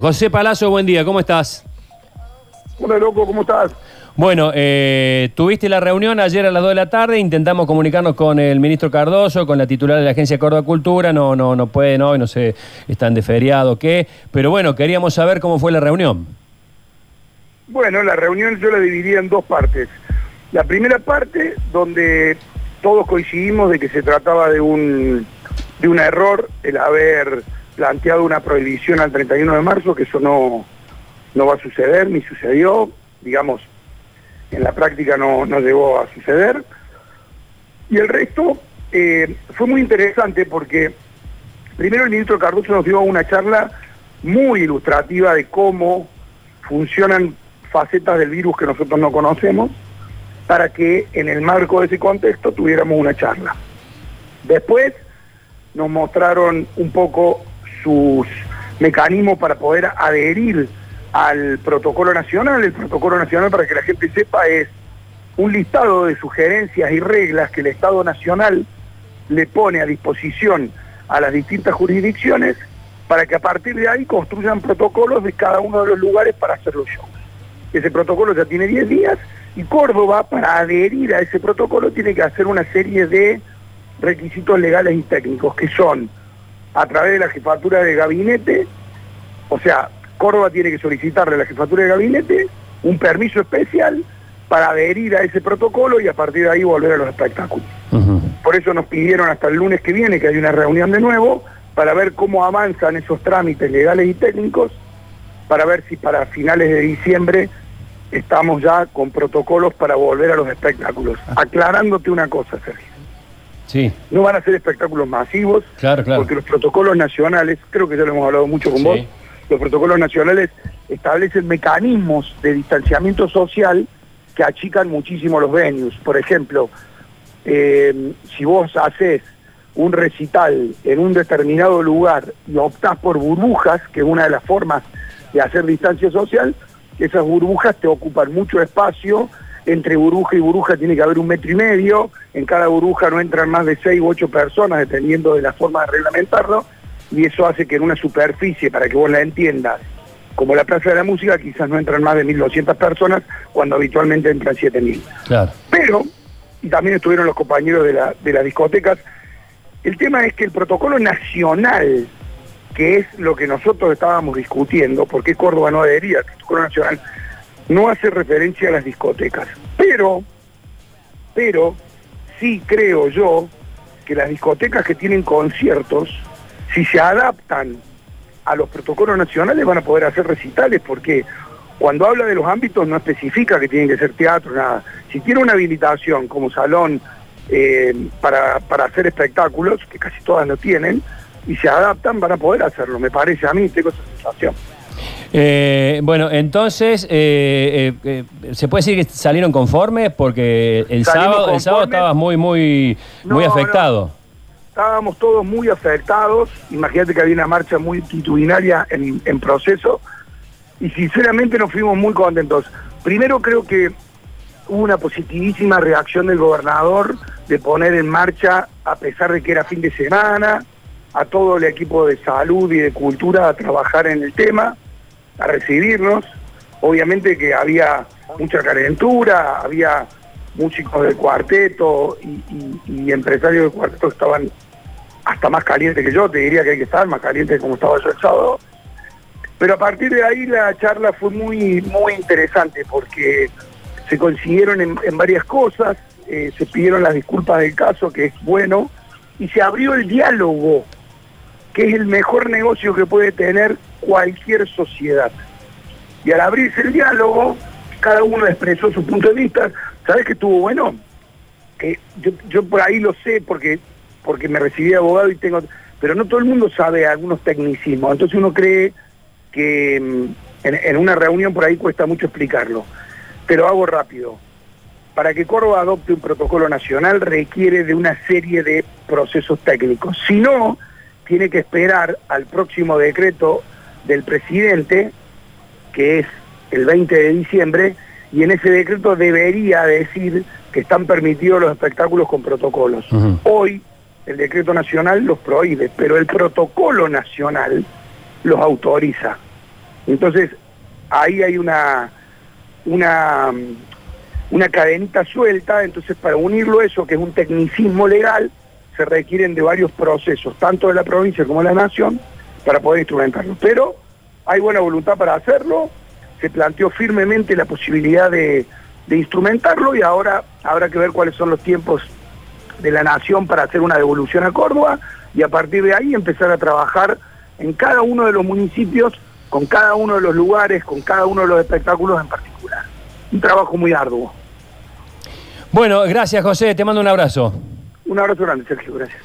José Palazzo, buen día, ¿cómo estás? Hola, loco, ¿cómo estás? Bueno, eh, tuviste la reunión ayer a las 2 de la tarde, intentamos comunicarnos con el ministro Cardoso, con la titular de la Agencia Córdoba Cultura, no, no, no pueden hoy, no sé, están de feriado, qué, pero bueno, queríamos saber cómo fue la reunión. Bueno, la reunión yo la dividía en dos partes. La primera parte, donde todos coincidimos de que se trataba de un, de un error el haber planteado una prohibición al 31 de marzo, que eso no, no va a suceder, ni sucedió, digamos, en la práctica no, no llegó a suceder. Y el resto eh, fue muy interesante porque primero el ministro Cardoso nos dio una charla muy ilustrativa de cómo funcionan facetas del virus que nosotros no conocemos, para que en el marco de ese contexto tuviéramos una charla. Después nos mostraron un poco sus mecanismos para poder adherir al protocolo nacional. El protocolo nacional, para que la gente sepa, es un listado de sugerencias y reglas que el Estado Nacional le pone a disposición a las distintas jurisdicciones para que a partir de ahí construyan protocolos de cada uno de los lugares para hacer los shows. Ese protocolo ya tiene 10 días y Córdoba, para adherir a ese protocolo, tiene que hacer una serie de requisitos legales y técnicos, que son a través de la jefatura de gabinete, o sea, Córdoba tiene que solicitarle a la jefatura de gabinete un permiso especial para adherir a ese protocolo y a partir de ahí volver a los espectáculos. Por eso nos pidieron hasta el lunes que viene que hay una reunión de nuevo para ver cómo avanzan esos trámites legales y técnicos, para ver si para finales de diciembre estamos ya con protocolos para volver a los espectáculos. Ah. Aclarándote una cosa, Sergio. No van a ser espectáculos masivos, porque los protocolos nacionales, creo que ya lo hemos hablado mucho con vos, los protocolos nacionales establecen mecanismos de distanciamiento social que achican muchísimo los venues. Por ejemplo, eh, si vos haces un recital en un determinado lugar y optás por burbujas, que es una de las formas de hacer distancia social, esas burbujas te ocupan mucho espacio entre burbuja y burbuja tiene que haber un metro y medio, en cada burbuja no entran más de seis u ocho personas, dependiendo de la forma de reglamentarlo, y eso hace que en una superficie, para que vos la entiendas, como la Plaza de la Música, quizás no entran más de 1.200 personas, cuando habitualmente entran 7.000. Claro. Pero, y también estuvieron los compañeros de, la, de las discotecas, el tema es que el protocolo nacional, que es lo que nosotros estábamos discutiendo, porque Córdoba no adhería al protocolo nacional, no hace referencia a las discotecas. Pero, pero, sí creo yo que las discotecas que tienen conciertos, si se adaptan a los protocolos nacionales van a poder hacer recitales, porque cuando habla de los ámbitos no especifica que tienen que ser teatro, nada. Si tiene una habilitación como salón eh, para, para hacer espectáculos, que casi todas lo tienen, y se adaptan, van a poder hacerlo, me parece a mí, tengo esa sensación. Eh, bueno, entonces, eh, eh, ¿se puede decir que salieron conformes? Porque el sábado, el sábado estabas muy, muy, muy afectado. Estábamos todos muy afectados. Imagínate que había una marcha muy en proceso. Y sinceramente nos fuimos muy contentos. Primero creo que hubo una positivísima reacción del gobernador de poner en marcha, a pesar de que era fin de semana, a todo el equipo de salud y de cultura a trabajar en el tema a recibirnos. Obviamente que había mucha calentura, había músicos del cuarteto y, empresarios del cuarteto que estaban hasta más calientes que yo, te diría que hay que estar más calientes como estaba yo el sábado. Pero a partir de ahí la charla fue muy, muy interesante porque se consiguieron en, varias cosas, eh, se pidieron las disculpas del caso, que es bueno, y se abrió el diálogo, que es el mejor negocio que puede tener cualquier sociedad. Y al abrirse el diálogo, cada uno expresó su punto de vista. ¿Sabes qué estuvo bueno? Que yo, por ahí lo sé porque, porque me recibí abogado y tengo... Pero no todo el mundo sabe algunos tecnicismos. Entonces uno cree que mm, en, en una reunión por ahí cuesta mucho explicarlo. Pero hago rápido. Para que Córdoba adopte un protocolo nacional requiere de una serie de procesos técnicos. Si no, tiene que esperar al próximo decreto del presidente, que es el 20 de diciembre, y en ese decreto debería decir que están permitidos los espectáculos con protocolos. Hoy el decreto nacional los prohíbe, pero el protocolo nacional los autoriza. Entonces, ahí hay una, una, una cadenita suelta, entonces para unirlo eso, que es un tecnicismo legal, se requieren de varios procesos, tanto de la provincia como de la nación, para poder instrumentarlo. Pero hay buena voluntad para hacerlo, se planteó firmemente la posibilidad de, instrumentarlo y ahora habrá que ver cuáles son los tiempos de la nación para hacer una devolución a Córdoba y a partir de ahí empezar a trabajar en cada uno de los municipios, con cada uno de los lugares, con cada uno de los espectáculos en particular. Un trabajo muy arduo. Bueno, gracias José, te mando un abrazo. Un abrazo grande, Sergio, gracias.